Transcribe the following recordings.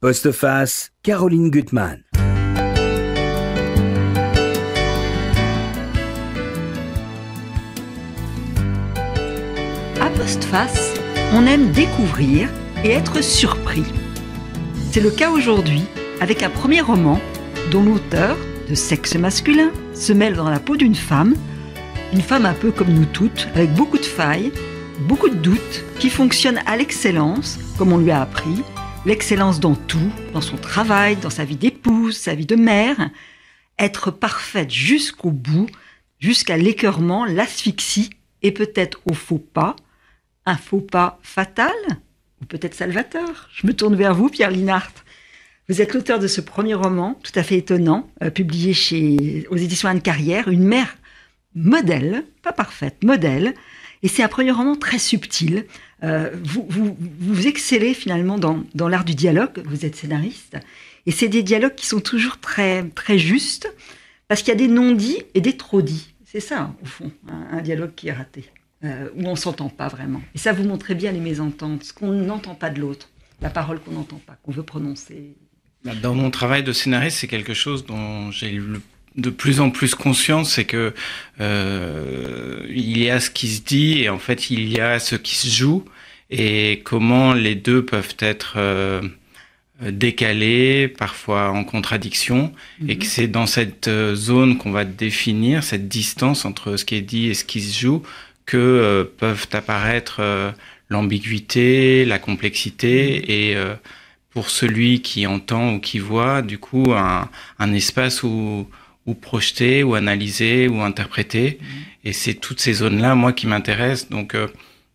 Postface, Caroline Gutmann. À Postface, on aime découvrir et être surpris. C'est le cas aujourd'hui avec un premier roman dont l'auteur, de sexe masculin, se mêle dans la peau d'une femme, une femme un peu comme nous toutes, avec beaucoup de failles, beaucoup de doutes, qui fonctionne à l'excellence, comme on lui a appris, l'excellence dans tout, dans son travail, dans sa vie d'épouse, sa vie de mère, être parfaite jusqu'au bout, jusqu'à l'écœurement, l'asphyxie et peut-être au faux pas, un faux pas fatal ou peut-être salvateur? Je me tourne vers vous, Pierre Linhart. Vous êtes l'auteur de ce premier roman, tout à fait étonnant, euh, publié chez, aux éditions Anne Carrière, une mère modèle, pas parfaite, modèle. Et c'est un premier roman très subtil. Euh, vous, vous, vous, excellez finalement dans, l'art du dialogue, vous êtes scénariste. Et c'est des dialogues qui sont toujours très, très justes, parce qu'il y a des non-dits et des trop-dits. C'est ça, au fond, un, un dialogue qui est raté, euh, où on s'entend pas vraiment. Et ça vous montre bien les mésententes, ce qu'on n'entend pas de l'autre, la parole qu'on n'entend pas, qu'on veut prononcer. Dans mon travail de scénariste, c'est quelque chose dont j'ai le de plus en plus conscience, c'est que euh, il y a ce qui se dit et en fait il y a ce qui se joue et comment les deux peuvent être euh, décalés, parfois en contradiction, et que mhm. c'est dans cette euh, zone qu'on va définir cette distance entre ce qui est dit et ce qui se joue que euh, peuvent apparaître euh, l'ambiguïté, la complexité mhm. et pour celui qui entend ou qui voit, du coup, un, un espace où ou projeter, ou analyser, ou interpréter. Et c'est toutes ces zones-là, moi, qui m'intéressent. Donc, euh,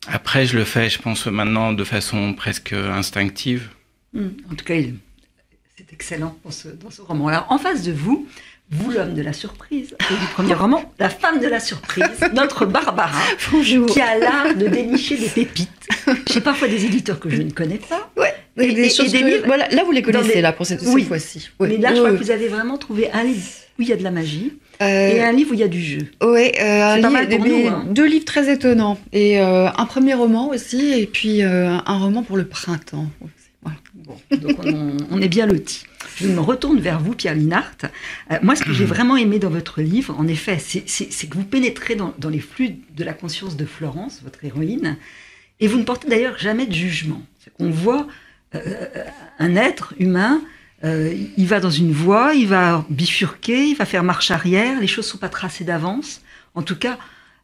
après, je le fais, je pense, maintenant de façon presque instinctive. Hmm. En tout cas, c'est excellent dans ce, dans ce roman. Alors, en face de vous, vous, l'homme de la surprise, et du premier roman, la femme de la surprise, notre Barbara, Bonjour. qui a l'art de dénicher des pépites. J'ai parfois des éditeurs que je ne connais pas. Ouais, et, des choses voilà, là, vous les connaissez, là, pour cette, oui. fois-ci. Mais là, je crois que vous avez vraiment trouvé un livre où il y a de la magie. Euh, et un livre où il y a du jeu. Oui, euh, hein. deux livres très étonnants. Et euh, un premier roman aussi, et puis un roman pour le printemps. Bon, donc on, est bien lotis. Je me retourne vers vous, Pierre Linhart. moi, ce que j'ai vraiment aimé dans votre livre, en effet, c'est que vous pénétrez dans, dans, les flux de la conscience de Florence, votre héroïne, et vous ne portez d'ailleurs jamais de jugement. On voit un être humain euh, il va dans une voie, il va bifurquer, il va faire marche arrière, les choses ne sont pas tracées d'avance. En tout cas,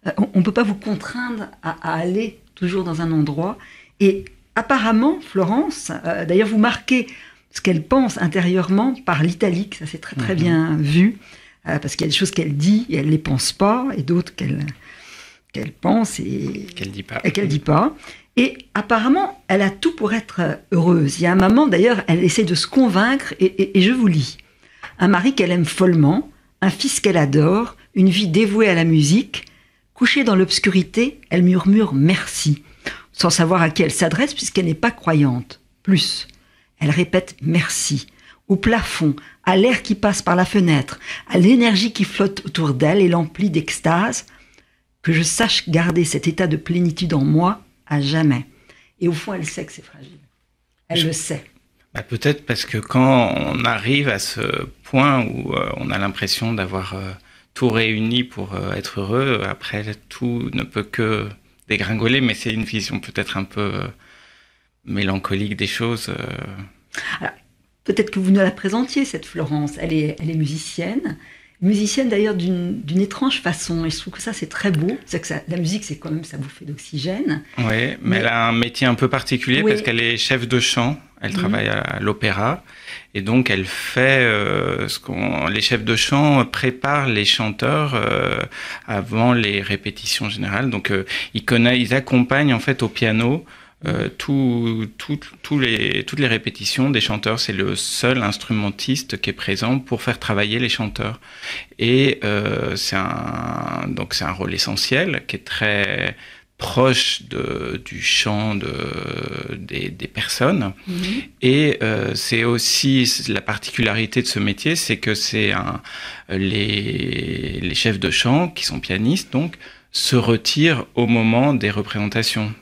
euh, on ne peut pas vous contraindre à, aller toujours dans un endroit. Et apparemment, Florence, euh, d'ailleurs, vous marquez ce qu'elle pense intérieurement par l'italique, ça c'est très très mhm. bien vu, parce qu'il y a des choses qu'elle dit et elle ne les pense pas, et d'autres qu'elle qu'elle pense et qu'elle dit pas. Et qu'elle dit pas. Et apparemment, elle a tout pour être heureuse. Il y a un moment, d'ailleurs, elle essaie de se convaincre, et, je vous lis. Un mari qu'elle aime follement, un fils qu'elle adore, une vie dévouée à la musique. Couchée dans l'obscurité, elle murmure merci, sans savoir à qui elle s'adresse puisqu'elle n'est pas croyante. Plus, elle répète merci, au plafond, à l'air qui passe par la fenêtre, à l'énergie qui flotte autour d'elle et l'emplit d'extase. Que je sache garder cet état de plénitude en moi à jamais. Et au fond, elle sait que c'est fragile. Elle le sait. Bah Peut-être parce que quand on arrive à ce point où euh, on a l'impression d'avoir euh, tout réuni pour euh, être heureux, après tout ne peut que dégringoler, mais c'est une vision peut-être un peu mélancolique des choses. Peut-être que vous nous la présentiez, cette Florence. Elle est, elle est musicienne, musicienne d'ailleurs d'une étrange façon. Et je trouve que ça, c'est très beau. C'est que ça, la musique, c'est quand même sa bouffée d'oxygène. Oui, mais, elle a un métier un peu particulier parce qu'elle est chef de chant. Elle travaille à l'opéra. Et donc, elle fait euh, ce qu'on. Les chefs de chant préparent les chanteurs euh, avant les répétitions générales. Donc, euh, ils, connaissent, ils accompagnent en fait au piano euh, tout, tout, les, toutes les répétitions des chanteurs, c'est le seul instrumentiste qui est présent pour faire travailler les chanteurs. Et euh, c'est un, donc c'est un rôle essentiel qui est très proche de, du chant de, des, des personnes. Mhm. Et euh, c'est aussi la particularité de ce métier, c'est que c'est un, les, les chefs de chant, qui sont pianistes, donc, se retirent au moment des représentations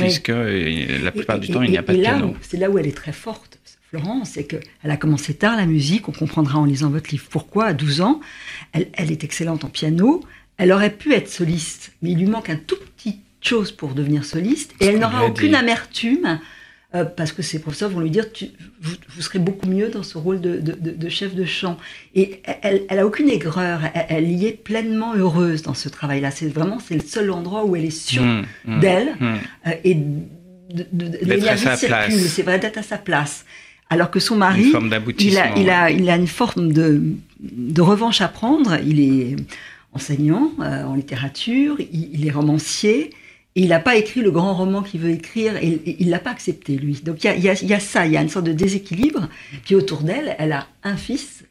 puisque la plupart du temps, il n'y a pas de piano. C'est là où elle est très forte, Florence, c'est qu'elle a commencé tard la musique, on comprendra en lisant votre livre pourquoi, à 12 ans. Elle, elle est excellente en piano, elle aurait pu être soliste, mais il lui manque un tout petit chose pour devenir soliste, et elle n'aura aucune amertume euh, parce que ses professeurs vont lui dire tu, vous, serez beaucoup mieux dans ce rôle de, chef de chant. Et elle, elle a aucune aigreur, elle, y est pleinement heureuse dans ce travail-là. C'est vraiment c'est le seul endroit où elle est sûre mmh, mmh, d'elle mmh. Euh, et de, l'énergie circule. C'est vrai d'être à sa place. Alors que son mari, il, a, il, a, il a une forme de, de revanche à prendre. Il est enseignant euh, en littérature, il est romancier il n'a pas écrit le grand roman qu'il veut écrire et, il ne l'a pas accepté, lui. Donc il y, a, ça, il y a une sorte de déséquilibre. Puis autour d'elle, elle a un fils.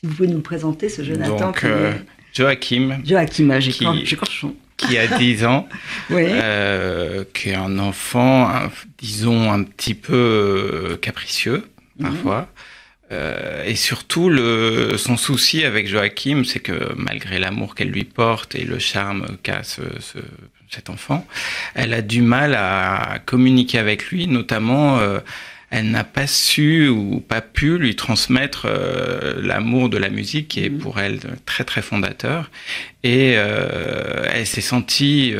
Si vous pouvez nous présenter ce Jonathan. Donc, euh, Joachim. Joachim, j'ai qui a 10 ans, euh, qui est un enfant, disons, un petit peu euh, capricieux, mhm. parfois. et surtout, le, son souci avec Joachim, c'est que malgré l'amour qu'elle lui porte et le charme qu'a ce, cet enfant, elle a du mal à communiquer avec lui, notamment euh, elle n'a pas su ou pas pu lui transmettre euh, l'amour de la musique qui est mm. pour elle très très fondateur et euh, elle s'est sentie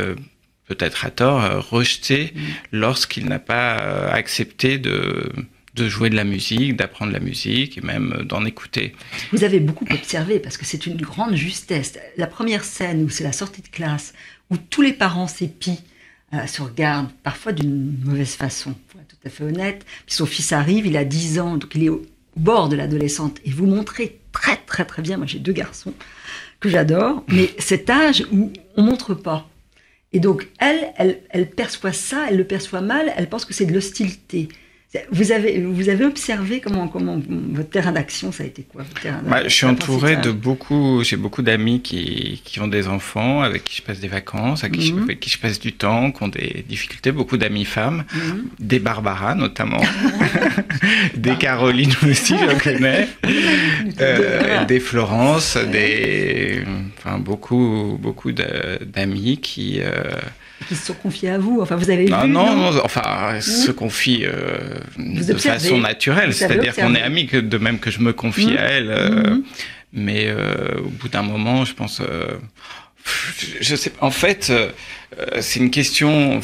peut-être à tort rejetée mm. lorsqu'il n'a pas accepté de de jouer de la musique, d'apprendre la musique et même d'en écouter. Vous avez beaucoup observé parce que c'est une grande justesse. La première scène où c'est la sortie de classe, où tous les parents s'épient, euh, se regardent parfois d'une mauvaise façon, tout à fait honnête. Puis son fils arrive, il a 10 ans, donc il est au bord de l'adolescente. Et vous montrez très très très bien, moi j'ai deux garçons que j'adore, mais cet âge où on montre pas. Et donc elle, elle perçoit ça, elle le perçoit mal, elle pense que c'est de l'hostilité. Vous avez, vous avez observé comment, comment votre terrain d'action, ça a été quoi bah, Je suis entouré de beaucoup, j'ai beaucoup d'amis qui, qui, ont des enfants, avec qui je passe des vacances, avec, qui, mhm. qui je passe du temps, qui ont des difficultés, beaucoup d'amis femmes, mhm. des Barbara notamment, des Caroline aussi, je connais, euh, des Florence, des, enfin beaucoup, beaucoup d'amis qui... Euh, qui se sont confiés à vous. Enfin, vous avez non, vu, non, non, enfin, mmh. se confient euh, de façon naturelle. C'est-à-dire qu'on est amis, que, de même que je me confie à mmh. elle. Euh, mmh. Mais euh, au bout d'un moment, je pense, je sais. En fait, c'est une question.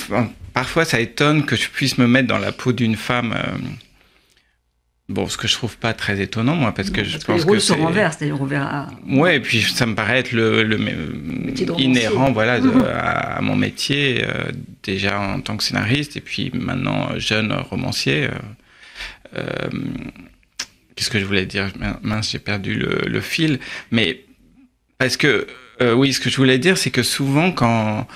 parfois, ça étonne que je puisse me mettre dans la peau d'une femme Bon, ce que je trouve pas très étonnant, moi, parce que je pense que, les se renversent, c'est-à-dire on verra. Ouais, et puis ça me paraît être le, le inhérent, voilà, à, mon métier, euh, déjà en tant que scénariste, et puis maintenant jeune romancier. Euh, euh, Qu'est-ce que je voulais dire? Mince, j'ai perdu le, le, fil. Mais parce que euh, oui, ce que je voulais dire, c'est que souvent quand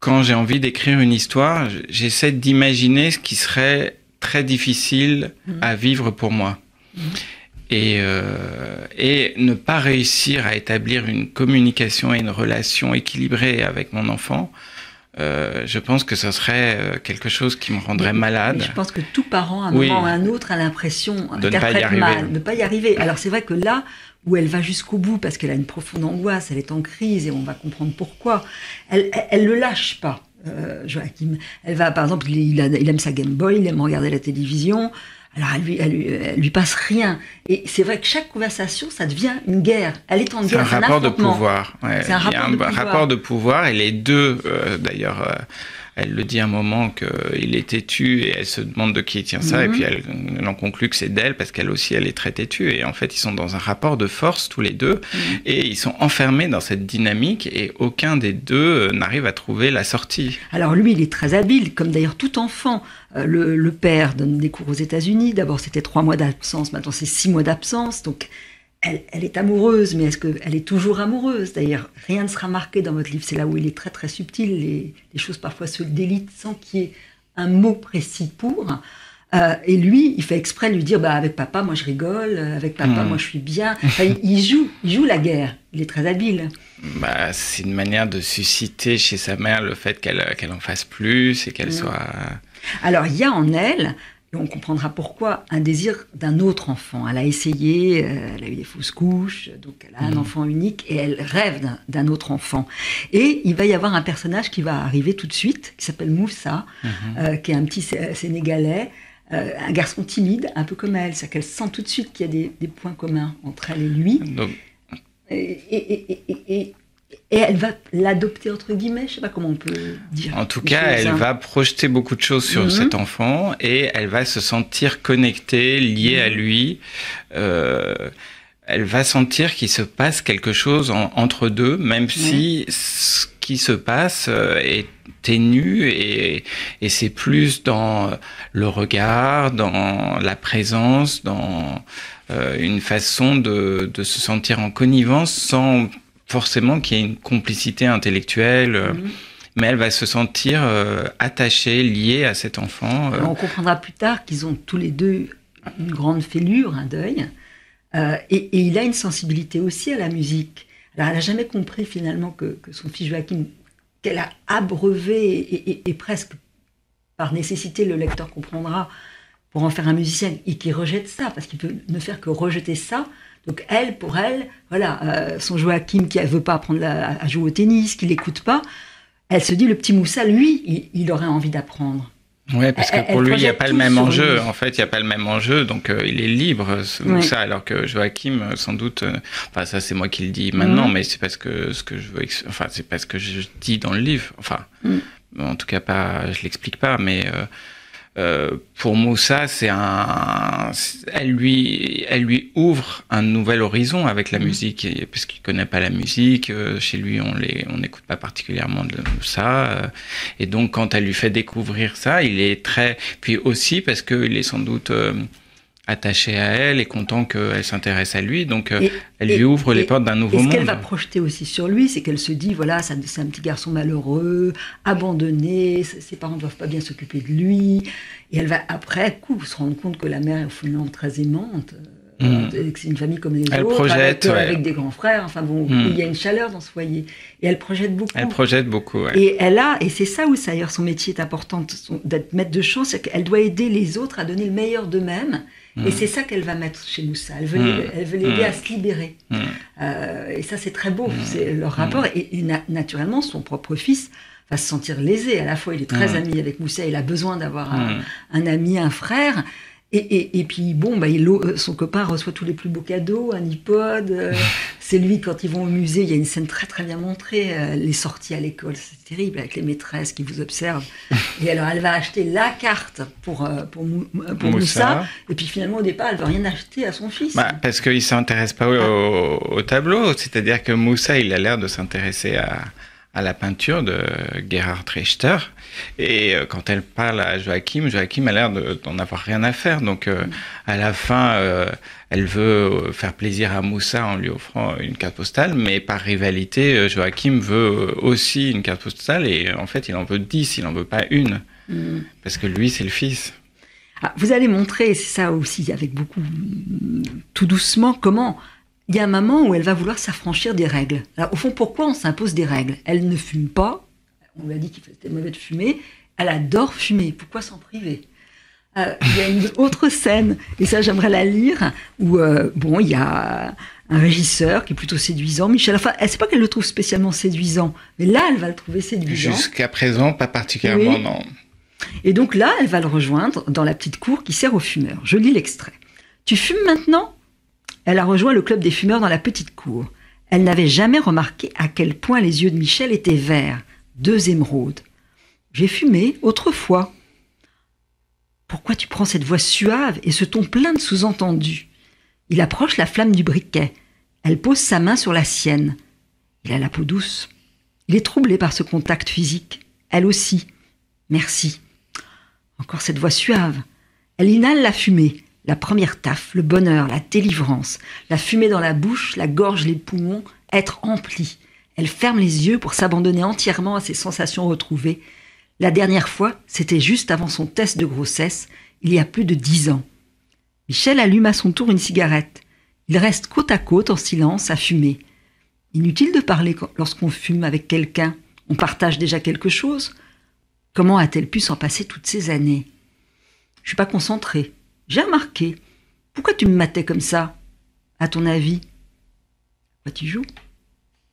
quand j'ai envie d'écrire une histoire, j'essaie d'imaginer ce qui serait très difficile à vivre pour moi. Et, euh, et ne pas réussir à établir une communication et une relation équilibrée avec mon enfant, euh, je pense que ce serait euh, quelque chose qui me rendrait malade. je pense que tout parent, à un moment ou à un autre, a l'impression de ne pas y arriver. de pas y arriver. Alors c'est vrai que là où elle va jusqu'au bout parce qu'elle a une profonde angoisse, elle est en crise et on va comprendre pourquoi, elle, elle, le lâche pas. Euh, Joachim. Elle va, par exemple, il, aime sa Game Boy, il aime regarder la télévision. Alors elle lui, elle lui, passe rien. Et c'est vrai que chaque conversation, ça devient une guerre. Elle est en guerre. C'est un, rapport de pouvoir. c'est un, rapport, de pouvoir. Et les deux, euh, d'ailleurs. Elle le dit à un moment qu'il est têtu et elle se demande de qui tient ça. Et mhm. puis elle, en conclut que c'est d'elle parce qu'elle aussi, elle est très têtue. Et en fait, ils sont dans un rapport de force tous les deux. Mhm. Et ils sont enfermés dans cette dynamique et aucun des deux euh, n'arrive à trouver la sortie. Alors lui, il est très habile, comme d'ailleurs tout enfant. Euh, le, le, père donne des cours aux États-Unis. D'abord, c'était trois mois d'absence. Maintenant, c'est six mois d'absence. Donc, elle, est amoureuse, mais est-ce qu'elle est toujours amoureuse? D'ailleurs, rien ne sera marqué dans votre livre. C'est là où il est très très subtil. Les, choses parfois se délitent sans qu'il y ait un mot précis pour. Euh, et lui, il fait exprès de lui dire bah, avec papa, moi je rigole, avec papa, hmm. moi je suis bien. il, joue, il joue la guerre. Il est très habile. Bah, c'est une manière de susciter chez sa mère le fait qu'elle en fasse plus et qu'elle hmm. soit. Alors, il y a en elle et on comprendra pourquoi un désir d'un autre enfant. Elle a essayé, euh, elle a eu des fausses couches, donc elle a un mhm. enfant unique et elle rêve d'un autre enfant. Et il va y avoir un personnage qui va arriver tout de suite, qui s'appelle Moussa, mhm. euh, qui est un petit Sénégalais. un garçon timide, un peu comme elle. C'est-à-dire qu'elle sent tout de suite qu'il y a des, points communs entre elle et lui. et, et elle va l'adopter entre guillemets, je sais pas comment on peut dire. En tout cas, elle va projeter beaucoup de choses sur mhm. cet enfant et elle va se sentir connectée, liée à mhm. lui. Euh, elle va sentir qu'il se passe quelque chose entre deux, même si ce qui se passe euh, est ténu et, et c'est plus dans le regard, dans la présence, dans euh, une façon de, de se sentir en connivence sans forcément qu'il y ait une complicité intellectuelle. Euh, mhm. Mais elle va se sentir euh, attachée, liée à cet enfant. Euh. On comprendra plus tard qu'ils ont tous les deux une grande fêlure, un deuil. et, il a une sensibilité aussi à la musique. Alors, elle n'a jamais compris finalement que, son fils Joachim, qu'elle a abreuvé et, presque par nécessité, le lecteur comprendra, pour en faire un musicien, et qui rejette ça, parce qu'il peut ne faire que rejeter ça, donc elle, pour elle, voilà, euh, son Joachim qui ne veut pas apprendre à jouer au tennis, qui l'écoute pas, elle se dit le petit Moussa, lui, il, aurait envie d'apprendre. Oui, parce que pour lui, il n'y a pas le même enjeu. En fait, il n'y a pas le même enjeu, donc euh, il est libre, Moussa, alors que Joachim, euh, sans doute, enfin ça c'est moi qui le dis maintenant, mais c'est parce que ce que je veux, enfin c'est parce que je dis dans le livre, enfin, mhm. en tout cas pas, je l'explique pas, mais euh, pour Moussa, c'est un, elle lui, elle lui ouvre un nouvel horizon avec la mhm. musique, parce qu'il connaît pas la musique. Euh, chez lui, on les, on n'écoute pas particulièrement de ça. Euh, et donc, quand elle lui fait découvrir ça, il est très, puis aussi parce qu'il est sans doute attaché à elle et content qu'elle s'intéresse à lui. Donc, euh, elle lui ouvre les portes d'un nouveau monde. Ce qu'elle va projeter aussi sur lui, c'est qu'elle se dit voilà, c'est un petit garçon malheureux, abandonné, ses parents ne doivent pas bien s'occuper de lui. Et elle va, après coup, se rendre compte que la mère est au fond très aimante. Euh, mm. C'est une famille comme les elle autres, projette, avec, des grands frères. Enfin bon, mm. il y a une chaleur dans ce foyer. Et elle projette beaucoup. Elle projette beaucoup, ouais. Et elle a, et c'est ça où d'ailleurs son métier est important, d'être maître de chant, c'est qu'elle doit aider les autres à donner le meilleur d'eux-mêmes et mm. c'est ça qu'elle va mettre chez Moussa. Elle veut, mm. l'aider à mm. se libérer. Euh, et ça, c'est très beau, c'est leur rapport. Et, naturellement, son propre fils va se sentir lésé. À la fois, il est très ami avec Moussa, il a besoin d'avoir un, ami, un frère. Et, et, puis bon, bah, il, euh, son copain reçoit tous les plus beaux cadeaux, un iPod. Euh, c'est lui quand ils vont au musée, il y a une scène très très bien montrée, euh, les sorties à l'école, c'est terrible avec les maîtresses qui vous observent. Et alors elle va acheter la carte pour pour, pour Moussa. et puis finalement au départ elle veut rien acheter à son fils. Bah, parce qu'il s'intéresse pas au, au tableau, c'est-à-dire que Moussa il a l'air de s'intéresser à à la peinture de Gerhard Richter. Et euh, quand elle parle à Joachim, Joachim a l'air d'en avoir rien à faire. Donc, euh, à la fin, euh, elle veut faire plaisir à Moussa en lui offrant une carte postale, mais par rivalité, Joachim veut aussi une carte postale et en fait, il en veut dix, il n'en veut pas une. Mm. Parce que lui, c'est le fils. Ah, vous allez montrer, c'est ça aussi, avec beaucoup, tout doucement, comment il y a un moment où elle va vouloir s'affranchir des règles. au fond, pourquoi on s'impose des règles? Elle ne fume pas. On lui a dit qu'il était mauvais de fumer. Elle adore fumer. Pourquoi s'en priver? Euh, Il y a une autre scène, et ça j'aimerais la lire, où euh, bon, il y a un régisseur qui est plutôt séduisant. Michel, enfin, elle sait pas qu'elle le trouve spécialement séduisant, mais là, elle va le trouver séduisant. Jusqu'à présent, pas particulièrement, non. Et donc là, elle va le rejoindre dans la petite cour qui sert aux fumeurs. Je lis l'extrait. Tu fumes maintenant? Elle a rejoint le club des fumeurs dans la petite cour. Elle n'avait jamais remarqué à quel point les yeux de Michel étaient verts, deux émeraudes. J'ai fumé autrefois. Pourquoi tu prends cette voix suave et ce ton plein de sous-entendus? Il approche la flamme du briquet. Elle pose sa main sur la sienne. Il a la peau douce. Il est troublé par ce contact physique. Elle aussi. Merci. Encore cette voix suave. Elle inhale la fumée. La première taffe, le bonheur, la délivrance, la fumée dans la bouche, la gorge, les poumons, être empli. Elle ferme les yeux pour s'abandonner entièrement à ses sensations retrouvées. La dernière fois, c'était juste avant son test de grossesse, il y a plus de dix ans. Michel allume à son tour une cigarette. Il reste côte à côte en silence à fumer. Inutile de parler lorsqu'on fume avec quelqu'un. On partage déjà quelque chose. Comment a-t-elle pu s'en passer toutes ces années? Je suis pas concentrée. J'ai remarqué. Pourquoi tu me matais comme ça? À ton avis? Quoi tu joues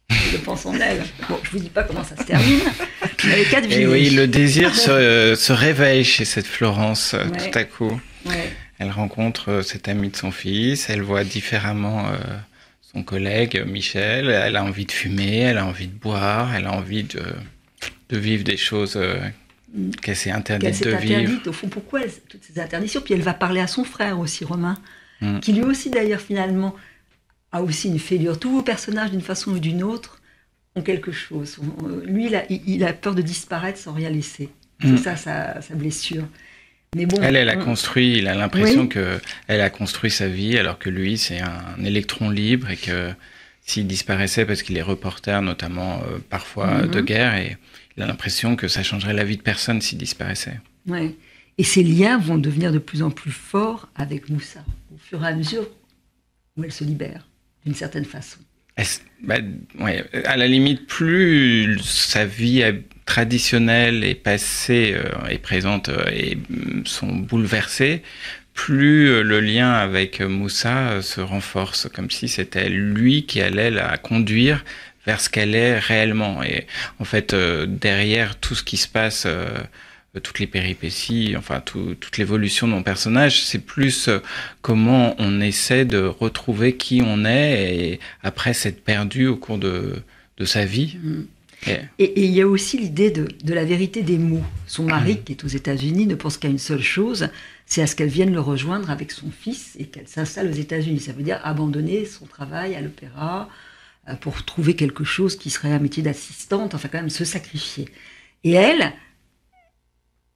Je pense en elle. Bon, je vous dis pas comment ça se termine. Et oui, le désir se, se, réveille chez cette Florence tout à coup. Elle rencontre cet ami de son fils, elle voit différemment son collègue Michel, elle a envie de fumer, elle a envie de boire, elle a envie de, de vivre des choses qu'elle s'est interdite de vivre. Au fond, pourquoi toutes ces interdictions Puis elle va parler à son frère aussi, Romain, mm. qui lui aussi d'ailleurs finalement a aussi une fêlure. Tous vos personnages, d'une façon ou d'une autre, ont quelque chose. Lui, il a, il a peur de disparaître sans rien laisser. C'est mm. ça sa, sa blessure elle, elle a construit, il a l'impression que elle a construit sa vie, alors que lui, c'est un électron libre et que s'il disparaissait parce qu'il est reporter, notamment euh, parfois mhm. de guerre, et il a l'impression que ça changerait la vie de personne s'il disparaissait. Ouais. Et ces liens vont devenir de plus en plus forts avec Moussa, au fur et à mesure où elle se libère, d'une certaine façon. Bah, ouais, à la limite, plus sa vie traditionnelle est passée euh, et présente euh, et mm, sont bouleversées, plus euh, le lien avec Moussa se renforce, comme si c'était lui qui allait la conduire vers ce qu'elle est réellement. Et en fait, derrière tout ce qui se passe toutes les péripéties, enfin toute l'évolution de mon personnage, c'est plus euh, comment on essaie de retrouver qui on est et après s'être perdu au cours de, de sa vie. Mm. Et il y a aussi l'idée de, de, la vérité des mots. Son mari, mm. qui est aux États-Unis, ne pense qu'à une seule chose, c'est à ce qu'elle vienne le rejoindre avec son fils et qu'elle s'installe aux États-Unis. Ça veut dire abandonner son travail à l'opéra euh, pour trouver quelque chose qui serait un métier d'assistante, enfin quand même se sacrifier. Et elle,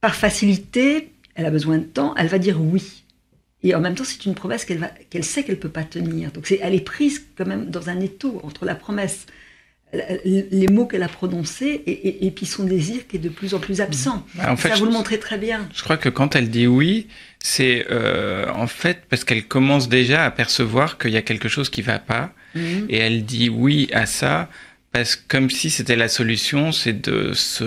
par facilité, elle a besoin de temps, elle va dire oui. Et en même temps, c'est une promesse qu'elle sait qu'elle peut pas tenir. Donc elle est prise quand même dans un étau entre la promesse, les mots qu'elle a prononcés et, puis son désir qui est de plus en plus absent. Bah, en fait, Ça vous le montrez très bien. Je crois que quand elle dit oui, c'est euh, en fait parce qu'elle commence déjà à percevoir qu'il y a quelque chose qui va pas, mhm. et elle dit oui à ça parce que comme si c'était la solution, c'est de se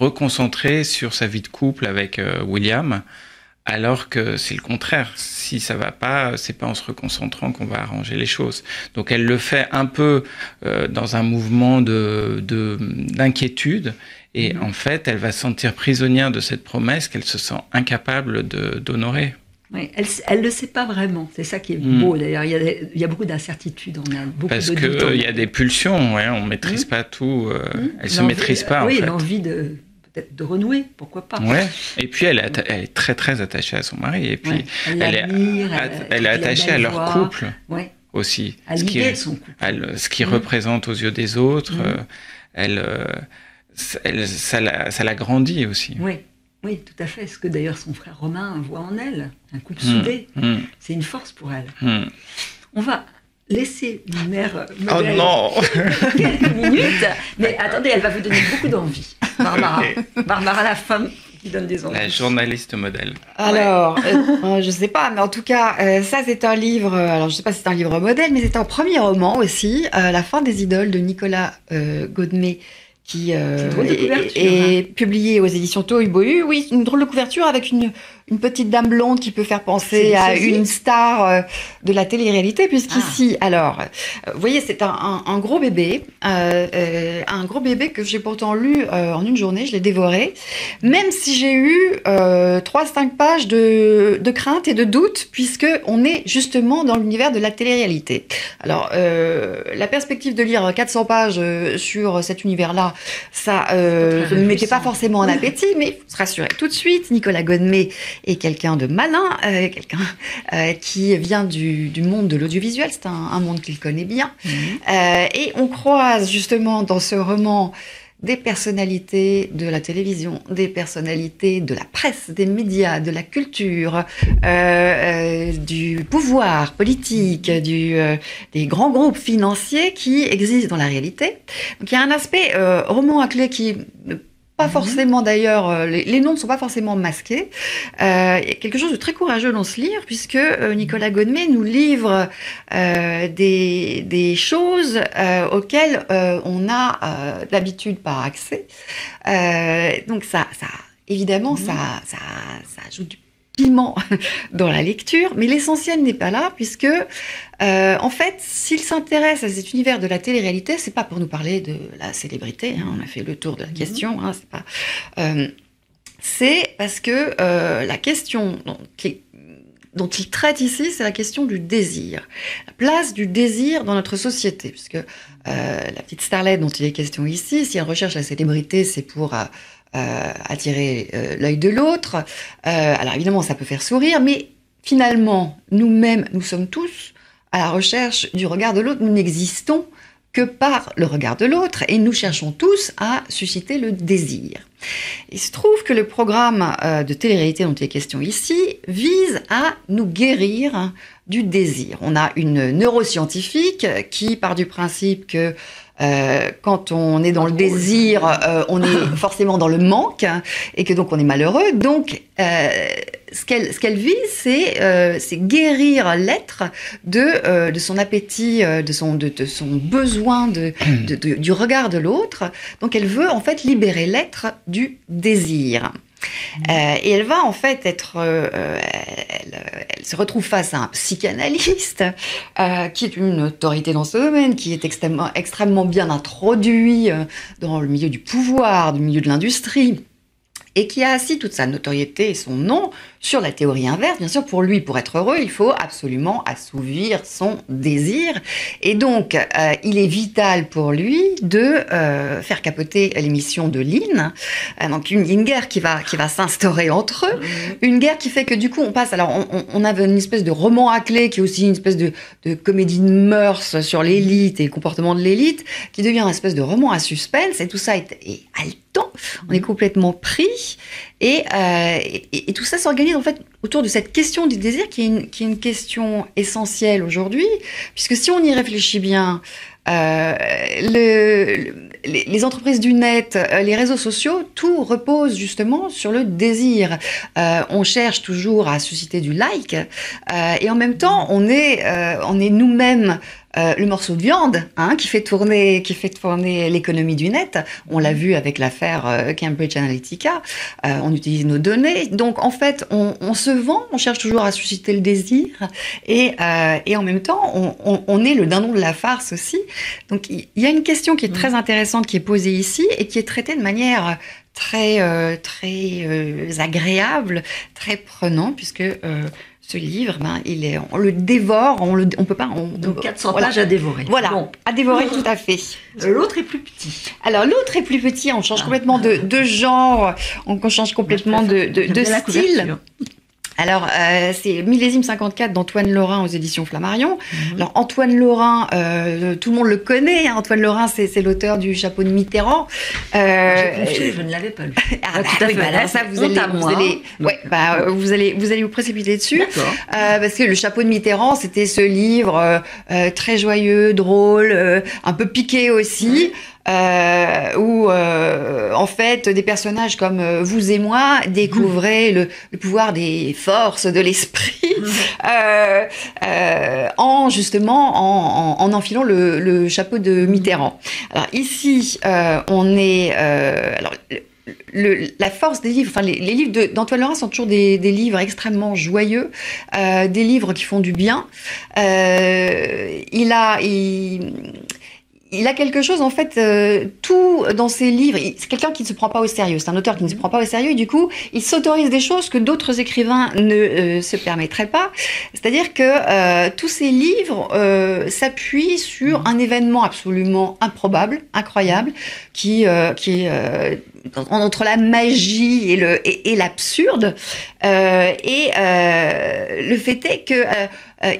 reconcentrer sur sa vie de couple avec euh, William, alors que c'est le contraire. Si ça va pas, c'est pas en se reconcentrant qu'on va arranger les choses. Donc elle le fait un peu euh, dans un mouvement de d'inquiétude. Et mm-hmm. en fait, elle va se sentir prisonnière de cette promesse qu'elle se sent incapable d'honorer elle ne le sait pas vraiment. C'est ça qui est hmm. beau. D'ailleurs, il, y, a beaucoup d'incertitudes en elle. Beaucoup Parce qu'il y a des pulsions. Ouais, on ne maîtrise hmm. pas tout. Euh, hmm. Elle ne se maîtrise pas. Oui, l'envie de peut-être de renouer, pourquoi pas. Ouais. Et puis elle est, elle est, très très attachée à son mari. Et puis elle, est, elle, est attachée à leur couple aussi. À ce qui, son couple. ce qui représente aux yeux des autres. Euh, elle, euh, elle, ça la grandit aussi. Oui. Oui, tout à fait. Ce que d'ailleurs son frère Romain voit en elle, un couple hmm. soudé. Hmm. C'est une force pour elle. Hmm. On va laisser une mère oh non quelques minutes, mais attendez, elle va vous donner beaucoup d'envie. Barbara, Barbara la femme qui donne des envies. La journaliste modèle. Alors, euh, euh, je ne sais pas, mais en tout cas, euh, ça c'est un livre. Alors, je ne sais pas si c'est un livre modèle, mais c'est un premier roman aussi, La fin des idoles de Nicolas Godmet qui euh, est, hein. publié aux éditions Tohubohu. Oui, une drôle de couverture avec une, une petite dame blonde qui peut faire penser à une star euh, de la télé-réalité, puisqu'ici, ah. alors, euh, vous voyez, c'est un, un, gros bébé, euh, un gros bébé que j'ai pourtant lu en une journée, je l'ai dévoré, même si j'ai eu trois, cinq pages de, de crainte et de doute, puisque on est justement dans l'univers de la télé-réalité. Alors, la perspective de lire 400 pages sur cet univers-là, ça ne me mettait pas forcément en appétit, mais se rassurer tout de suite, Nicolas Godmet et quelqu'un de malin, euh, quelqu'un euh, qui vient du, monde de l'audiovisuel, c'est un, monde qu'il connaît bien. Mhm. Euh, et on croise justement dans ce roman des personnalités de la télévision, des personnalités de la presse, des médias, de la culture, du pouvoir politique, du, des grands groupes financiers qui existent dans la réalité. Donc il y a un aspect roman à clé qui pas mhm. forcément d'ailleurs, euh, les, noms ne sont pas forcément masqués. Euh, il y a quelque chose de très courageux dans ce livre, puisque euh, Nicolas Godmet nous livre des, des, choses auxquelles on a d'habitude pas accès. donc ça, ça évidemment, mhm. ça, ça, ça ajoute du piment dans la lecture, mais l'essentiel n'est pas là, puisque euh, en fait, s'il s'intéresse à cet univers de la télé-réalité, c'est pas pour nous parler de la célébrité. Hein, on a fait le tour de la mhm. question. Hein, c'est pas. Euh, c'est parce que euh, la question dont, dont, il traite ici, c'est la question du désir, la place du désir dans notre société, puisque la petite starlet dont il est question ici, si elle recherche la célébrité, c'est pour attirer euh, l'œil de l'autre. Euh, alors évidemment, ça peut faire sourire, mais finalement, nous-mêmes, nous sommes tous à la recherche du regard de l'autre. Nous n'existons que par le regard de l'autre et nous cherchons tous à susciter le désir. Il se trouve que le programme de télé-réalité dont il est question ici vise à nous guérir du désir. On a une neuroscientifique qui part du principe que euh, quand on est dans le désir, euh, on est forcément dans le manque et que donc on est malheureux. Donc, euh, ce qu'elle ce qu'elle vise, c'est c'est guérir l'être de de son appétit, de son de, de son besoin de, de, du regard de l'autre. Donc, elle veut en fait libérer l'être du désir. Euh, et elle va en fait être, euh, elle, se retrouve face à un psychanalyste euh, qui est une autorité dans ce domaine, qui est extrêmement, extrêmement bien introduit dans le milieu du pouvoir, du milieu de l'industrie et qui a assis toute sa notoriété et son nom sur la théorie inverse. Bien sûr, pour lui, pour être heureux, il faut absolument assouvir son désir. Et donc, euh, il est vital pour lui de euh, faire capoter l'émission de Lynn. Euh, donc, une, une, guerre qui va, qui va s'instaurer entre eux. Une guerre qui fait que du coup, on passe. Alors, on, on, avait une espèce de roman à clé qui est aussi une espèce de, de comédie de mœurs sur l'élite et le comportement de l'élite, qui devient une espèce de roman à suspense. Et tout ça est, est on est complètement pris, euh, et, et, tout ça s'organise en fait autour de cette question du désir qui est une, qui est une question essentielle aujourd'hui, puisque si on y réfléchit bien, euh, le, les, entreprises du net, euh, les réseaux sociaux, tout repose justement sur le désir. Euh, on cherche toujours à susciter du like, euh, et en même temps, on est, on est nous-mêmes euh, le morceau de viande hein, qui fait tourner, qui fait tourner l'économie du net. On l'a vu avec l'affaire euh, Cambridge Analytica. Euh, on utilise nos données. Donc en fait, on, on, se vend, on cherche toujours à susciter le désir, et, et en même temps, on, on, on, est le dindon de la farce aussi. Donc il y a une question qui est très intéressante qui est posée ici et qui est traitée de manière très très agréable, très prenant, puisque ce livre, ben, il est, on le dévore, on le, on peut pas. On, Donc 400 pages à dévorer. Voilà, à dévorer tout à fait. L'autre est plus petit. Alors l'autre est plus petit, on change ah. complètement de, de, genre, on change complètement de, de, de style. Alors, euh, c'est Millésime 54 d'Antoine Laurin aux éditions Flammarion. Mhm. Alors, Antoine Laurin, euh, tout le monde le connaît. Hein. Antoine Laurin, c'est l'auteur du Chapeau de Mitterrand. Euh, je ne l'avais pas lu. Ah, ah, tout à fait. Bah, ça, vous allez, vous allez, ouais, bah, vous allez, vous allez vous précipiter dessus. Euh, parce que le Chapeau de Mitterrand, c'était ce livre euh, euh, très joyeux, drôle, un peu piqué aussi euh, où euh, en fait des personnages comme euh, vous et moi découvraient le, le pouvoir des forces de l'esprit euh, en justement en, en, en enfilant le, le, chapeau de Mitterrand. Alors ici, euh, on est alors le, la force des livres, enfin les, les livres d'Antoine Laurent sont toujours des, des, livres extrêmement joyeux, euh, des livres qui font du bien. Euh, il a, il, il a quelque chose, en fait, euh, tout dans ses livres. C'est quelqu'un qui ne se prend pas au sérieux. C'est un auteur qui ne se prend pas au sérieux. Et du coup, il s'autorise des choses que d'autres écrivains ne euh, se permettraient pas. C'est-à-dire que euh, tous ses livres euh, s'appuient sur un événement absolument improbable, incroyable, qui, qui est entre la magie et le et, l'absurde. et le fait est que euh,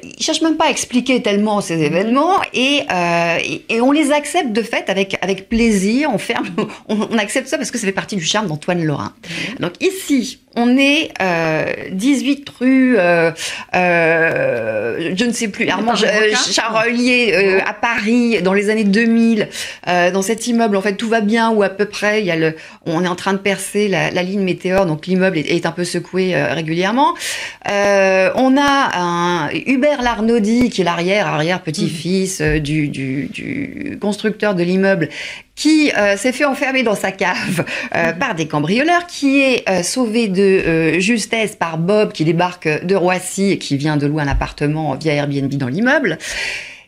ils cherchent même pas à expliquer tellement ces événements et, euh, et, et, on les accepte de fait avec, avec plaisir. On, ferme, on, on, accepte ça parce que ça fait partie du charme d'Antoine Lorrain. Donc ici, on est euh, 18 rue, euh, euh, je ne sais plus, Armand Charolier euh, à Paris dans les années 2000. Euh, dans cet immeuble, en fait, tout va bien ou à peu près. Il y a le, on est en train de percer la, la ligne météore, donc l'immeuble est, est, un peu secoué régulièrement. on a un Hubert Larnaudy qui est l'arrière arrière petit-fils mmh. du, du, du, constructeur de l'immeuble qui euh, s'est fait enfermer dans sa cave euh, mhm. par des cambrioleurs, qui est euh, sauvé de justesse par Bob qui débarque de Roissy et qui vient de louer un appartement via Airbnb dans l'immeuble.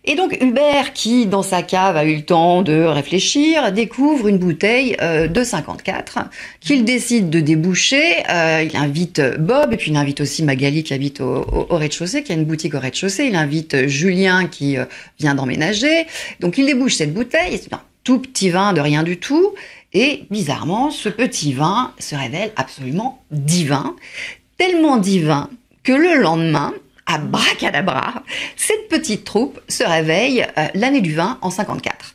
Et donc Hubert, qui dans sa cave a eu le temps de réfléchir, découvre une bouteille de 54 qu'il décide de déboucher. il invite Bob et puis il invite aussi Magali qui habite au, rez-de-chaussée, qui a une boutique au rez-de-chaussée. Il invite Julien qui vient d'emménager. Donc il débouche cette bouteille. Et tout petit vin de rien du tout. Et bizarrement, ce petit vin se révèle absolument divin, tellement divin que le lendemain, à bracadabra, cette petite troupe se réveille euh, l'année du vin en 54.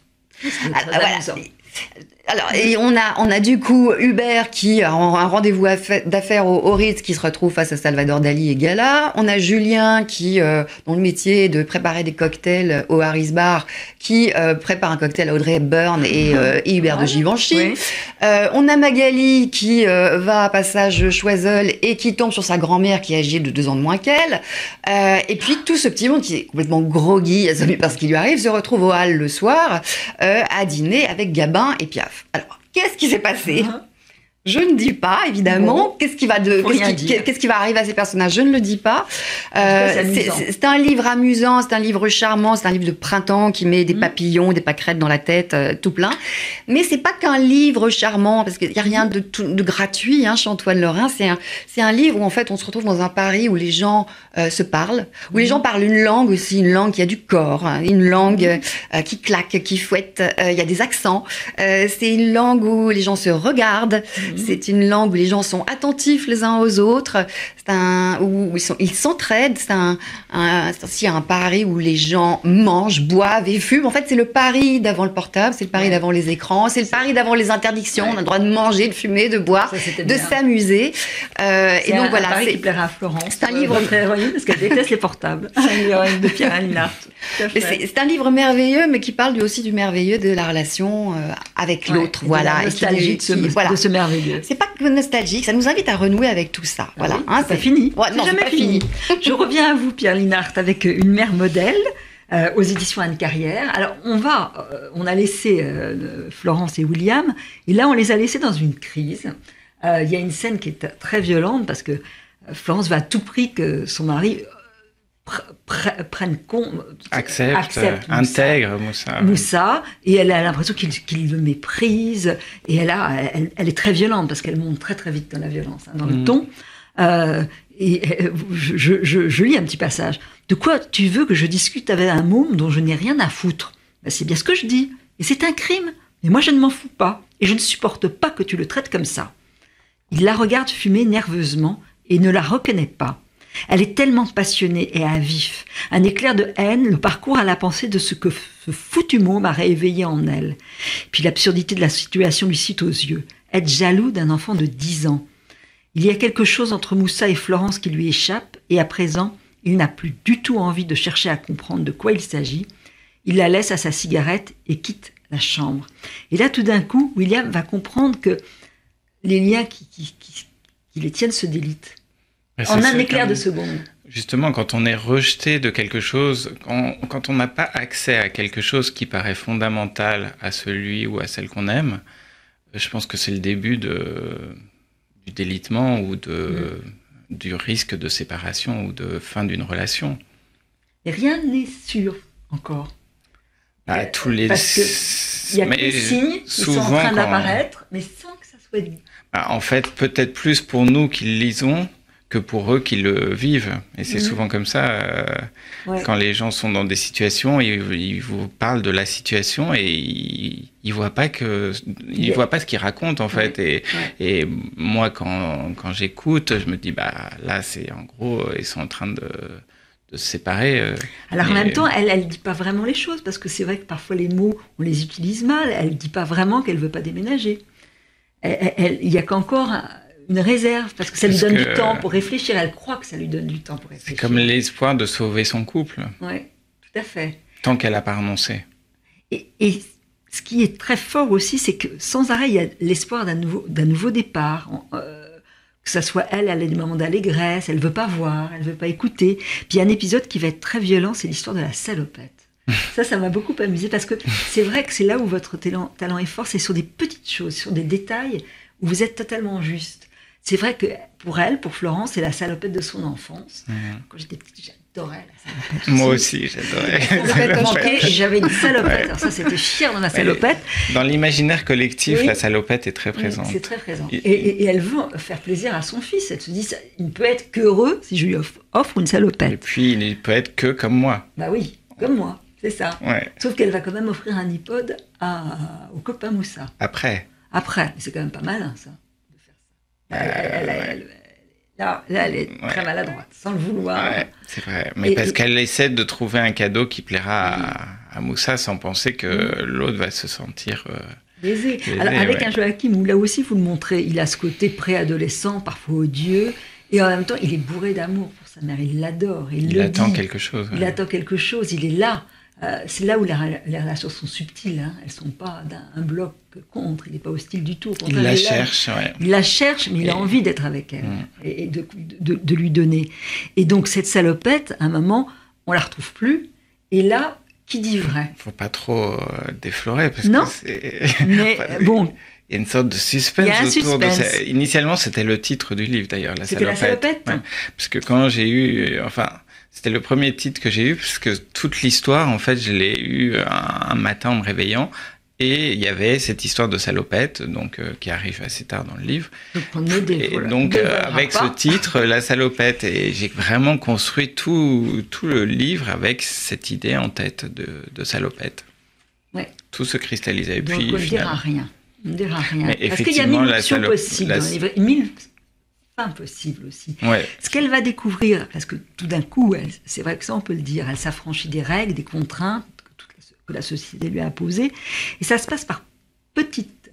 Alors, et on a, on a du coup Hubert qui a un rendez-vous d'affaires au, au, Ritz qui se retrouve face à Salvador Dali et Gala. On a Julien qui, euh, dont le métier est de préparer des cocktails au Harris Bar, qui euh, prépare un cocktail à Audrey Hepburn et, euh, Hubert de Givenchy. Euh, on a Magali qui va à Passage Choiseul et qui tombe sur sa grand-mère qui est âgée de deux ans de moins qu'elle. et puis tout ce petit monde qui est complètement groggy, parce qu'il lui arrive, se retrouve au hall le soir à dîner avec Gabin et Piaf. Alors, qu'est-ce qui s'est passé? Uh-huh. Je ne dis pas, évidemment. Qu'est-ce qui va de, qu'est-ce qui, va arriver à ces personnages? Je ne le dis pas. Euh, c'est un livre amusant, c'est un livre charmant, c'est un livre de printemps qui met des mm. papillons, des pâquerettes dans la tête, euh, tout plein. Mais c'est pas qu'un livre charmant, parce qu'il y a rien de, de gratuit hein, chez Antoine Lorrain. C'est un, c'est un livre où en fait on se retrouve dans un Paris où les gens euh, se parlent, où les mm. gens parlent une langue aussi, une langue qui a du corps, hein, une langue mm. qui claque, qui fouette. Il y a des accents. c'est une langue où les gens se regardent. Mhm. C'est une langue où les gens sont attentifs les uns aux autres. Un où ils s'entraident. C'est un, un aussi un Paris où les gens mangent, boivent et fument. En fait, c'est le Paris d'avant le portable, c'est le Paris d'avant les écrans, c'est le Paris d'avant les interdictions. On a le droit de manger, de fumer, de boire, de s'amuser. Euh, et donc un voilà, Paris qui plaira à Florence. C'est un livre très héroïne parce qu'elle déteste les portables. de Pierre C'est un livre merveilleux, mais qui parle aussi du merveilleux de la relation euh, avec l'autre. Voilà, et qui, de, ce, de ce merveilleux. C'est pas que nostalgique, ça nous invite à renouer avec tout ça. voilà, hein, c'est fini. non, jamais fini. Je reviens à vous, Pierre Linhart, avec une mère modèle. Euh, aux éditions Anne Carrière. Alors on va, euh, on a laissé euh, Florence et William, et là on les a laissés dans une crise. Il y a une scène qui est très violente parce que Florence va à tout prix que son mari prenne compte, accepte, intègre Moussa. Moussa, et elle a l'impression qu'il le méprise, et elle, a, elle, est très violente parce qu'elle monte très très vite dans la violence, hein, dans le mm. ton. Euh, et euh, je, je, lis un petit passage. De quoi tu veux que je discute avec un môme dont je n'ai rien à foutre? Ben, C'est bien ce que je dis. Et c'est un crime. Mais moi, je ne m'en fous pas. Et je ne supporte pas que tu le traites comme ça. Il la regarde fumer nerveusement et ne la reconnaît pas. Elle est tellement passionnée et à vif. Un éclair de haine le parcourt à la pensée de ce que ce foutu mot m'a réveillé en elle. Puis l'absurdité de la situation lui cite aux yeux. Être jaloux d'un enfant de dix ans. Il y a quelque chose entre Moussa et Florence qui lui échappe, et à présent, il n'a plus du tout envie de chercher à comprendre de quoi il s'agit. Il la laisse à sa cigarette et quitte la chambre. Et là, tout d'un coup, William va comprendre que les liens qui les tiennent se délitent en un éclair de seconde. Justement, quand on est rejeté de quelque chose, quand, on n'a pas accès à quelque chose qui paraît fondamental à celui ou à celle qu'on aime, je pense que c'est le début de, du délitement ou de, mm. du risque de séparation ou de fin d'une relation. Et rien n'est sûr encore. Bah, tous les... Parce qu'il y a des signes qui sont en train d'apparaître, mais sans que ça soit dit. Bah, en fait, peut-être plus pour nous qui le lisons, que pour eux qui le vivent. Et c'est mhm. souvent comme ça, euh, quand les gens sont dans des situations, ils, ils, vous parlent de la situation et ils, ils voient pas que, ils voient pas ce qu'ils racontent en fait. Et, et moi, quand, quand j'écoute, je me dis, bah là, c'est en gros, ils sont en train de, de se séparer. Euh, Alors en même temps, elle, elle dit pas vraiment les choses parce que c'est vrai que parfois les mots, on les utilise mal. Elle dit pas vraiment qu'elle veut pas déménager. Il y a qu'encore une réserve, parce que ça lui donne du temps pour réfléchir. Elle croit que ça lui donne du temps pour réfléchir. C'est comme l'espoir de sauver son couple. Oui, tout à fait. Tant qu'elle n'a pas renoncé. Et, ce qui est très fort aussi, c'est que sans arrêt, il y a l'espoir d'un nouveau, d'un nouveau départ. Euh, que ça soit elle, elle a des moments d'allégresse, elle veut pas voir, elle veut pas écouter. Puis il y a un épisode qui va être très violent, c'est l'histoire de la salopette. Ça, ça m'a beaucoup amusé parce que c'est vrai que c'est là où votre talent, talent est fort, c'est sur des petites choses, sur des détails où vous êtes totalement juste. C'est vrai que pour elle, pour Florence, c'est la salopette de son enfance. Mhm. Quand j'étais petite, j'adorais la salopette. Moi aussi, j'adorais. J'avais une salopette. Alors ça, c'était fier dans ma salopette. Dans l'imaginaire collectif, Oui. la salopette est très présente. C'est très présent. Et- Et, et- et elle veut faire plaisir à son fils. Elle se dit, il ne peut être qu'heureux si je lui offre, une Et salopette. puis, il peut être que comme moi. Bah oui, comme moi, c'est ça. Ouais. Sauf qu'elle va quand même offrir un iPod à, au copain Moussa. Après. Après, mais c'est quand même pas faire ça. Elle- elle- elle- elle- là, là, elle est très maladroite, sans le vouloir. Ouais, c'est vrai. Mais Et- parce et- qu'elle essaie de trouver un cadeau qui plaira à, à Moussa sans penser que l'autre va se sentir. euh, Baisé. Baisé, Alors, avec ouais. un Joachim où là aussi vous le montrez, il a ce côté préadolescent, parfois odieux, et en même temps il est bourré d'amour pour sa mère, il l'adore, il, attend dit. quelque chose. Il attend quelque chose, il est là. Euh, c'est là où les, rela- les relations sont subtiles. Hein. Elles sont pas d'un un bloc contre. Il n'est pas hostile du tout. Il la là. cherche, ouais. Il la cherche, mais il a envie d'être avec elle Mm. et de, de- de lui donner. Et donc cette salopette, à un moment, on la retrouve plus. Et là, qui dit vrai? Faut pas trop euh, déflorer parce Non. que. Mais bon, Il y a une sorte de suspense Il autour de ça. Initialement, c'était le titre du livre d'ailleurs, la C'était la salopette. salopette Ouais. Parce que quand j'ai eu, euh, enfin, c'était le premier titre que j'ai eu, parce que toute l'histoire, en fait, je l'ai eu un, un matin en me réveillant. Et il y avait cette histoire de salopette, donc euh, qui arrive assez tard dans le livre. donc on ne Et donc euh, avec ce titre, la salopette, et j'ai vraiment construit tout tout le livre avec cette idée en tête de, de salopette. Ouais. Tout se cristallisait. Et Donc puis on ne dira rien. On ne dira rien. Mais Parce qu'il y a mille options possibles la- dans le livre, mille fins possibles aussi. ouais, Ce qu'elle va découvrir, parce que tout d'un coup, c'est vrai que ça on peut le dire, elle s'affranchit des règles, des contraintes que, toute la, que la société lui a imposées, et ça se passe par petites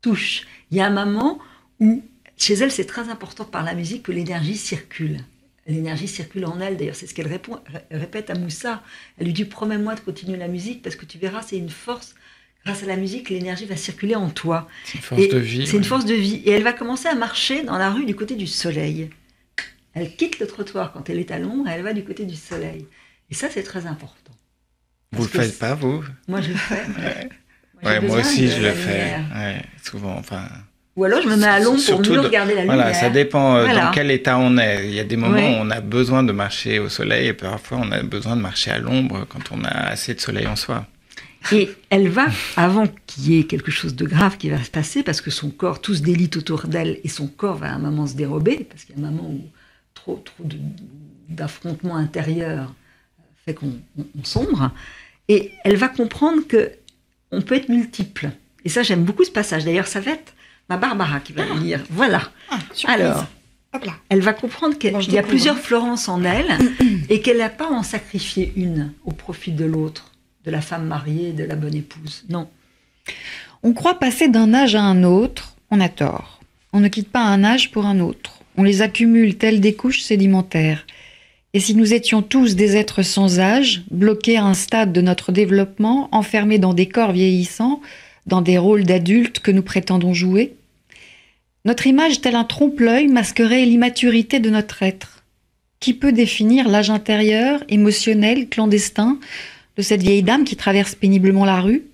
touches. Il y a un moment où, chez elle, c'est très important par la musique que l'énergie circule. L'énergie circule en elle, d'ailleurs, c'est ce qu'elle répète à Moussa. Elle lui dit Promets-moi de continuer la musique parce que tu verras, c'est une force. Grâce à la musique, l'énergie va circuler en toi. c'est une force Et de vie. C'est une force de vie. Et elle va commencer à marcher dans la rue du côté du soleil. Elle quitte le trottoir quand elle est à l'ombre et elle va du côté du soleil. Et ça, c'est très important. Vous le Parce que faites pas, vous Moi, je le fais. Ouais. j'ai Ouais, moi aussi, je le fais. souvent, enfin. Ou alors, je me mets à l'ombre pour mieux de- regarder la Voilà, lumière. ça dépend euh, Voilà. dans quel état on est. Il y a des moments où on a besoin de marcher au soleil et parfois on a besoin de marcher à l'ombre quand on a assez de soleil en soi. Et elle va, avant qu'il y ait quelque chose de grave qui va se passer, parce que son corps, tout se délite autour d'elle, et son corps va à un moment se dérober, parce qu'il y a un moment où trop, trop d'affrontements intérieurs fait qu'on on- on sombre, et elle va comprendre que on peut être multiple. Et ça, j'aime beaucoup ce passage. D'ailleurs, ça va être ma Barbara qui va le lire. Voilà. Ah. Alors, Hop là. elle va comprendre qu'il Bon, y a plusieurs Florence en elle et qu'elle n'a pas en sacrifier une au profit de l'autre, de la femme mariée, de la bonne épouse. Non. On croit passer d'un âge à un autre, on a tort. On ne quitte pas un âge pour un autre. On les accumule telles des couches sédimentaires. Et si nous étions tous des êtres sans âge, bloqués à un stade de notre développement, enfermés dans des corps vieillissants, dans des rôles d'adultes que nous prétendons jouer? Notre image, tel un trompe-l'œil, masquerait l'immaturité de notre être. Qui peut définir l'âge intérieur, émotionnel, clandestin de cette vieille dame qui traverse péniblement la rue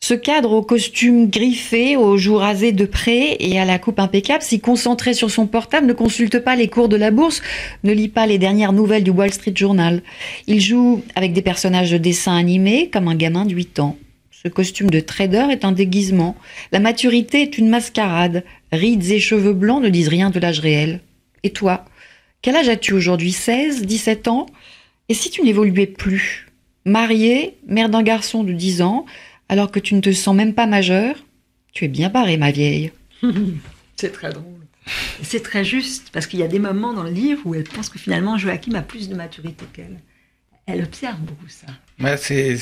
ce cadre au costume griffé, aux joues rasées de près et à la coupe impeccable, si concentré sur son portable, ne consulte pas les cours de la bourse, ne lit pas les dernières nouvelles du Wall Street Journal. Il joue avec des personnages de dessin animé comme un gamin de 8 ans. Ce costume de trader est un déguisement. La maturité est une mascarade. Rides et cheveux blancs ne disent rien de l'âge réel. Et toi? Quel âge as-tu aujourd'hui? 16 17 ans? Et si tu n'évoluais plus? Mariée, mère d'un garçon de 10 ans, alors que tu ne te sens même pas majeur, tu es bien barrée, ma vieille. C'est très drôle. C'est très juste, parce qu'il y a des moments dans le livre où elle pense que finalement Joachim a plus de maturité qu'elle. Elle observe beaucoup ça. C'est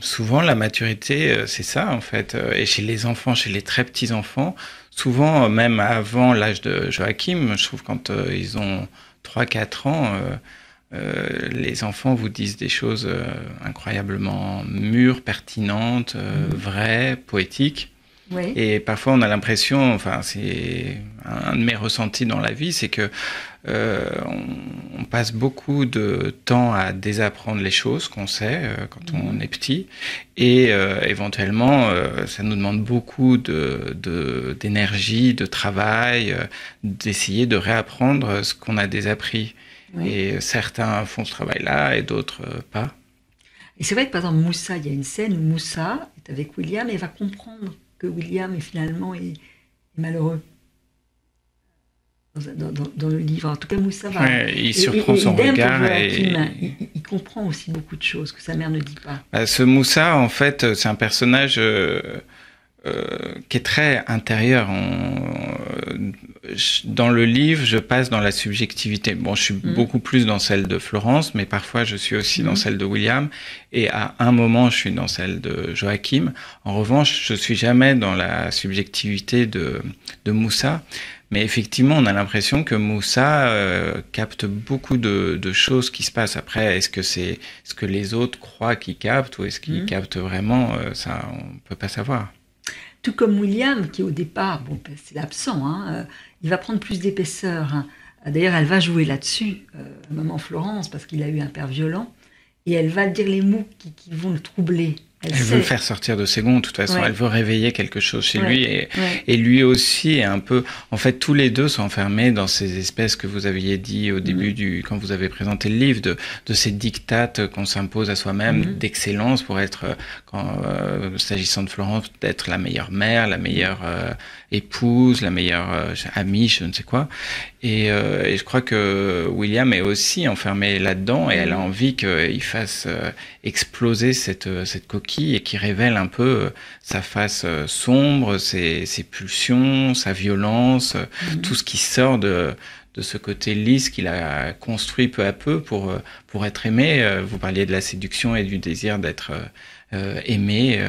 souvent la maturité, euh, c'est ça en fait. Euh, Et chez les enfants, chez les très petits enfants, souvent euh, même avant l'âge de Joachim, je trouve quand euh, ils ont 3-4 ans, euh, les enfants vous disent des choses euh, incroyablement mûres, pertinentes, euh, vraies, poétiques. Oui. Et parfois, on a l'impression, enfin, c'est un de mes ressentis dans la vie, c'est que on, passe beaucoup de temps à désapprendre les choses qu'on sait quand on mhm. est petit, et éventuellement, ça nous demande beaucoup de d'énergie, de, travail, d'essayer de réapprendre ce qu'on a désappris. Et certains font ce travail-là et d'autres pas. Et c'est vrai que par exemple, Moussa, il y a une scène où Moussa est avec William et va comprendre que William est finalement est, malheureux. Dans, le livre. En tout cas, Moussa va. il surprend son regard et... Il, comprend aussi beaucoup de choses que sa mère ne dit pas. Bah, ce Moussa, en fait, c'est un personnage euh, euh, qui est très intérieur. dans le livre, je passe dans la subjectivité. Bon, je suis mm. beaucoup plus dans celle de Florence, mais parfois je suis aussi dans mm. celle de William. Et à un moment, je suis dans celle de Joachim. En revanche, je suis jamais dans la subjectivité de, de Moussa. Mais effectivement, on a l'impression que Moussa euh, capte beaucoup de, de, choses qui se passent. Après, est-ce que c'est ce que les autres croient qu'il capte ou est-ce qu'il mm. capte vraiment euh, Ça, on peut pas savoir. Tout comme William, qui au départ, bon, ben, c'est absent, hein, euh, il va prendre plus d'épaisseur. Hein. D'ailleurs, elle va jouer là-dessus, euh, maman Florence, parce qu'il a eu un père violent, et elle va dire les mots qui vont le troubler. Elle, veut le faire sortir de ses gonds, de toute façon. Elle veut réveiller quelque chose chez lui. Et, et, lui aussi est un peu. En fait, tous les deux sont enfermés dans ces espèces que vous aviez dit au début mm. du. quand vous avez présenté le livre, de, de ces dictates qu'on s'impose à soi-même mm. d'excellence pour être, quand, euh, s'agissant de Florence, d'être la meilleure mère, la meilleure euh, épouse, la meilleure euh, amie, je ne sais quoi. Et, et, je crois que William est aussi enfermé là-dedans et elle a mm. envie qu'il fasse exploser cette, cette coquille et qui révèle un peu euh, sa face euh, sombre, ses, pulsions, sa violence, euh, mhm. tout ce qui sort de, de ce côté lisse qu'il a construit peu à peu pour, pour être aimé. Vous parliez de la séduction et du désir d'être aimé.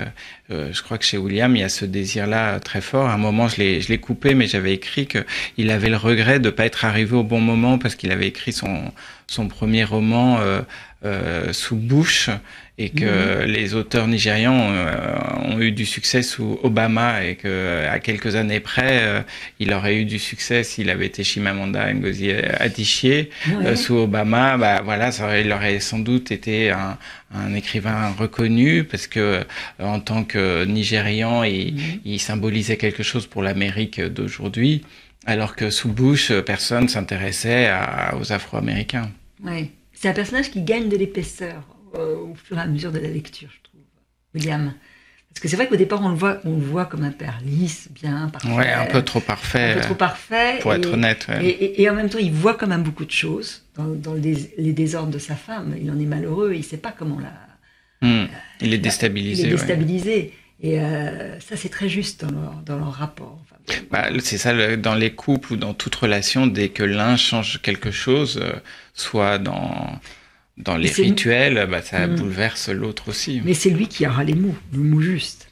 je crois que chez William, il y a ce désir-là très fort. À un moment, je l'ai, je l'ai coupé, mais j'avais écrit qu'il avait le regret de ne pas être arrivé au bon moment parce qu'il avait écrit son, son premier roman sous bouche et que mhm. les auteurs nigérians euh, ont eu du succès sous Obama et que à quelques années près, euh, il aurait eu du succès s'il avait été Chimamanda Ngozi Adichie euh, sous Obama. Bah voilà, ça aurait, il aurait sans doute été un, un écrivain reconnu parce que en tant que Nigérian, il, mhm. il symbolisait quelque chose pour l'Amérique d'aujourd'hui, alors que sous Bush, personne s'intéressait aux Afro-Américains. Oui, c'est un personnage qui gagne de l'épaisseur euh, au fur et à mesure de la lecture, je trouve, William. Parce que c'est vrai qu'au départ, on le voit, on le voit comme un père lisse, bien, parfait. Ouais, un peu trop parfait. Un peu trop parfait. Pour être honnête. Et, en même temps, il voit quand même beaucoup de choses dans, les désordres de sa femme. Il en est malheureux, il ne sait pas comment la. Hmm. il est déstabilisé. Il est déstabilisé. Et euh, ça, c'est très juste dans leur, rapport. bah, c'est ça, dans les couples ou dans toute relation, dès que l'un change quelque chose, euh, soit dans dans les rituels, bah, ça hmm. bouleverse l'autre aussi. Mais c'est lui qui aura les mots, le mot juste.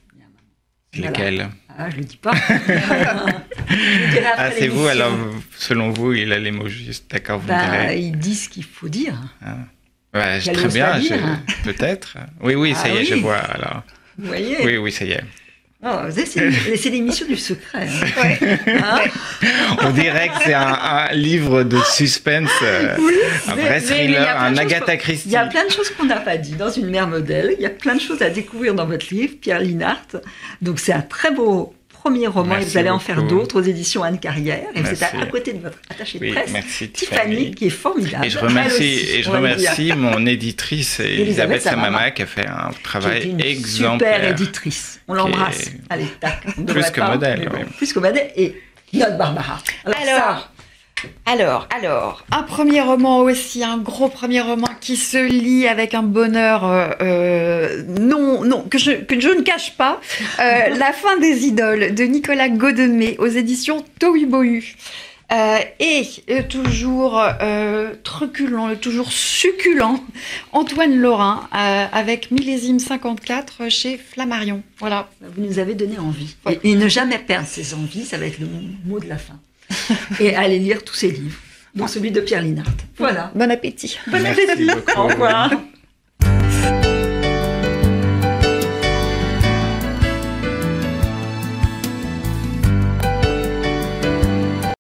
Lesquels Ah, je le dis pas. ah, c'est vous, alors, selon vous, il a les mots justes, d'accord vous bah, Il dit ce qu'il faut dire. Ah. Ouais, très bien, peut-être. Oui, oui, ça y est, ah je vois, alors. Vous voyez Oui, oui, ça y est. Oh, c'est l'émission du secret. Hein. Hein On dirait que c'est un, livre de suspense, euh, un vrai thriller, un Agatha Christie. Il y a plein de choses qu'on n'a pas dit dans une mère modèle. Il y a plein de choses à découvrir dans votre livre, Pierre Linhart. Donc c'est un très beau premier roman et vous allez en faire d'autres aux éditions Anne Carrière. Et c'est à, côté de votre attachée de presse, Tiffany, qui est formidable. Et je remercie, et je remercie mon éditrice Elisabeth Samama qui a fait un travail qui exemplaire. Super éditrice. On l'embrasse. Allez, tac. Plus que modèle. Plus que modèle. Et notre Barbara. Alors, alors, alors, un premier roman aussi, un gros premier roman qui se lit avec un bonheur euh, euh, non, non, que je, que je ne cache pas. Euh, La fin des idoles de Nicolas Godemé aux éditions Tohubohu. et toujours truculent, toujours succulent, Antoine Laurin avec Millésime 54 chez Flammarion. Voilà. Vous nous avez donné envie. et ne jamais perdre ses envies, ça va être le mot de la fin. Et aller lire tous ses livres, dont celui de Pierre Linhart. Voilà. Bon appétit. Bon appétit. Au revoir.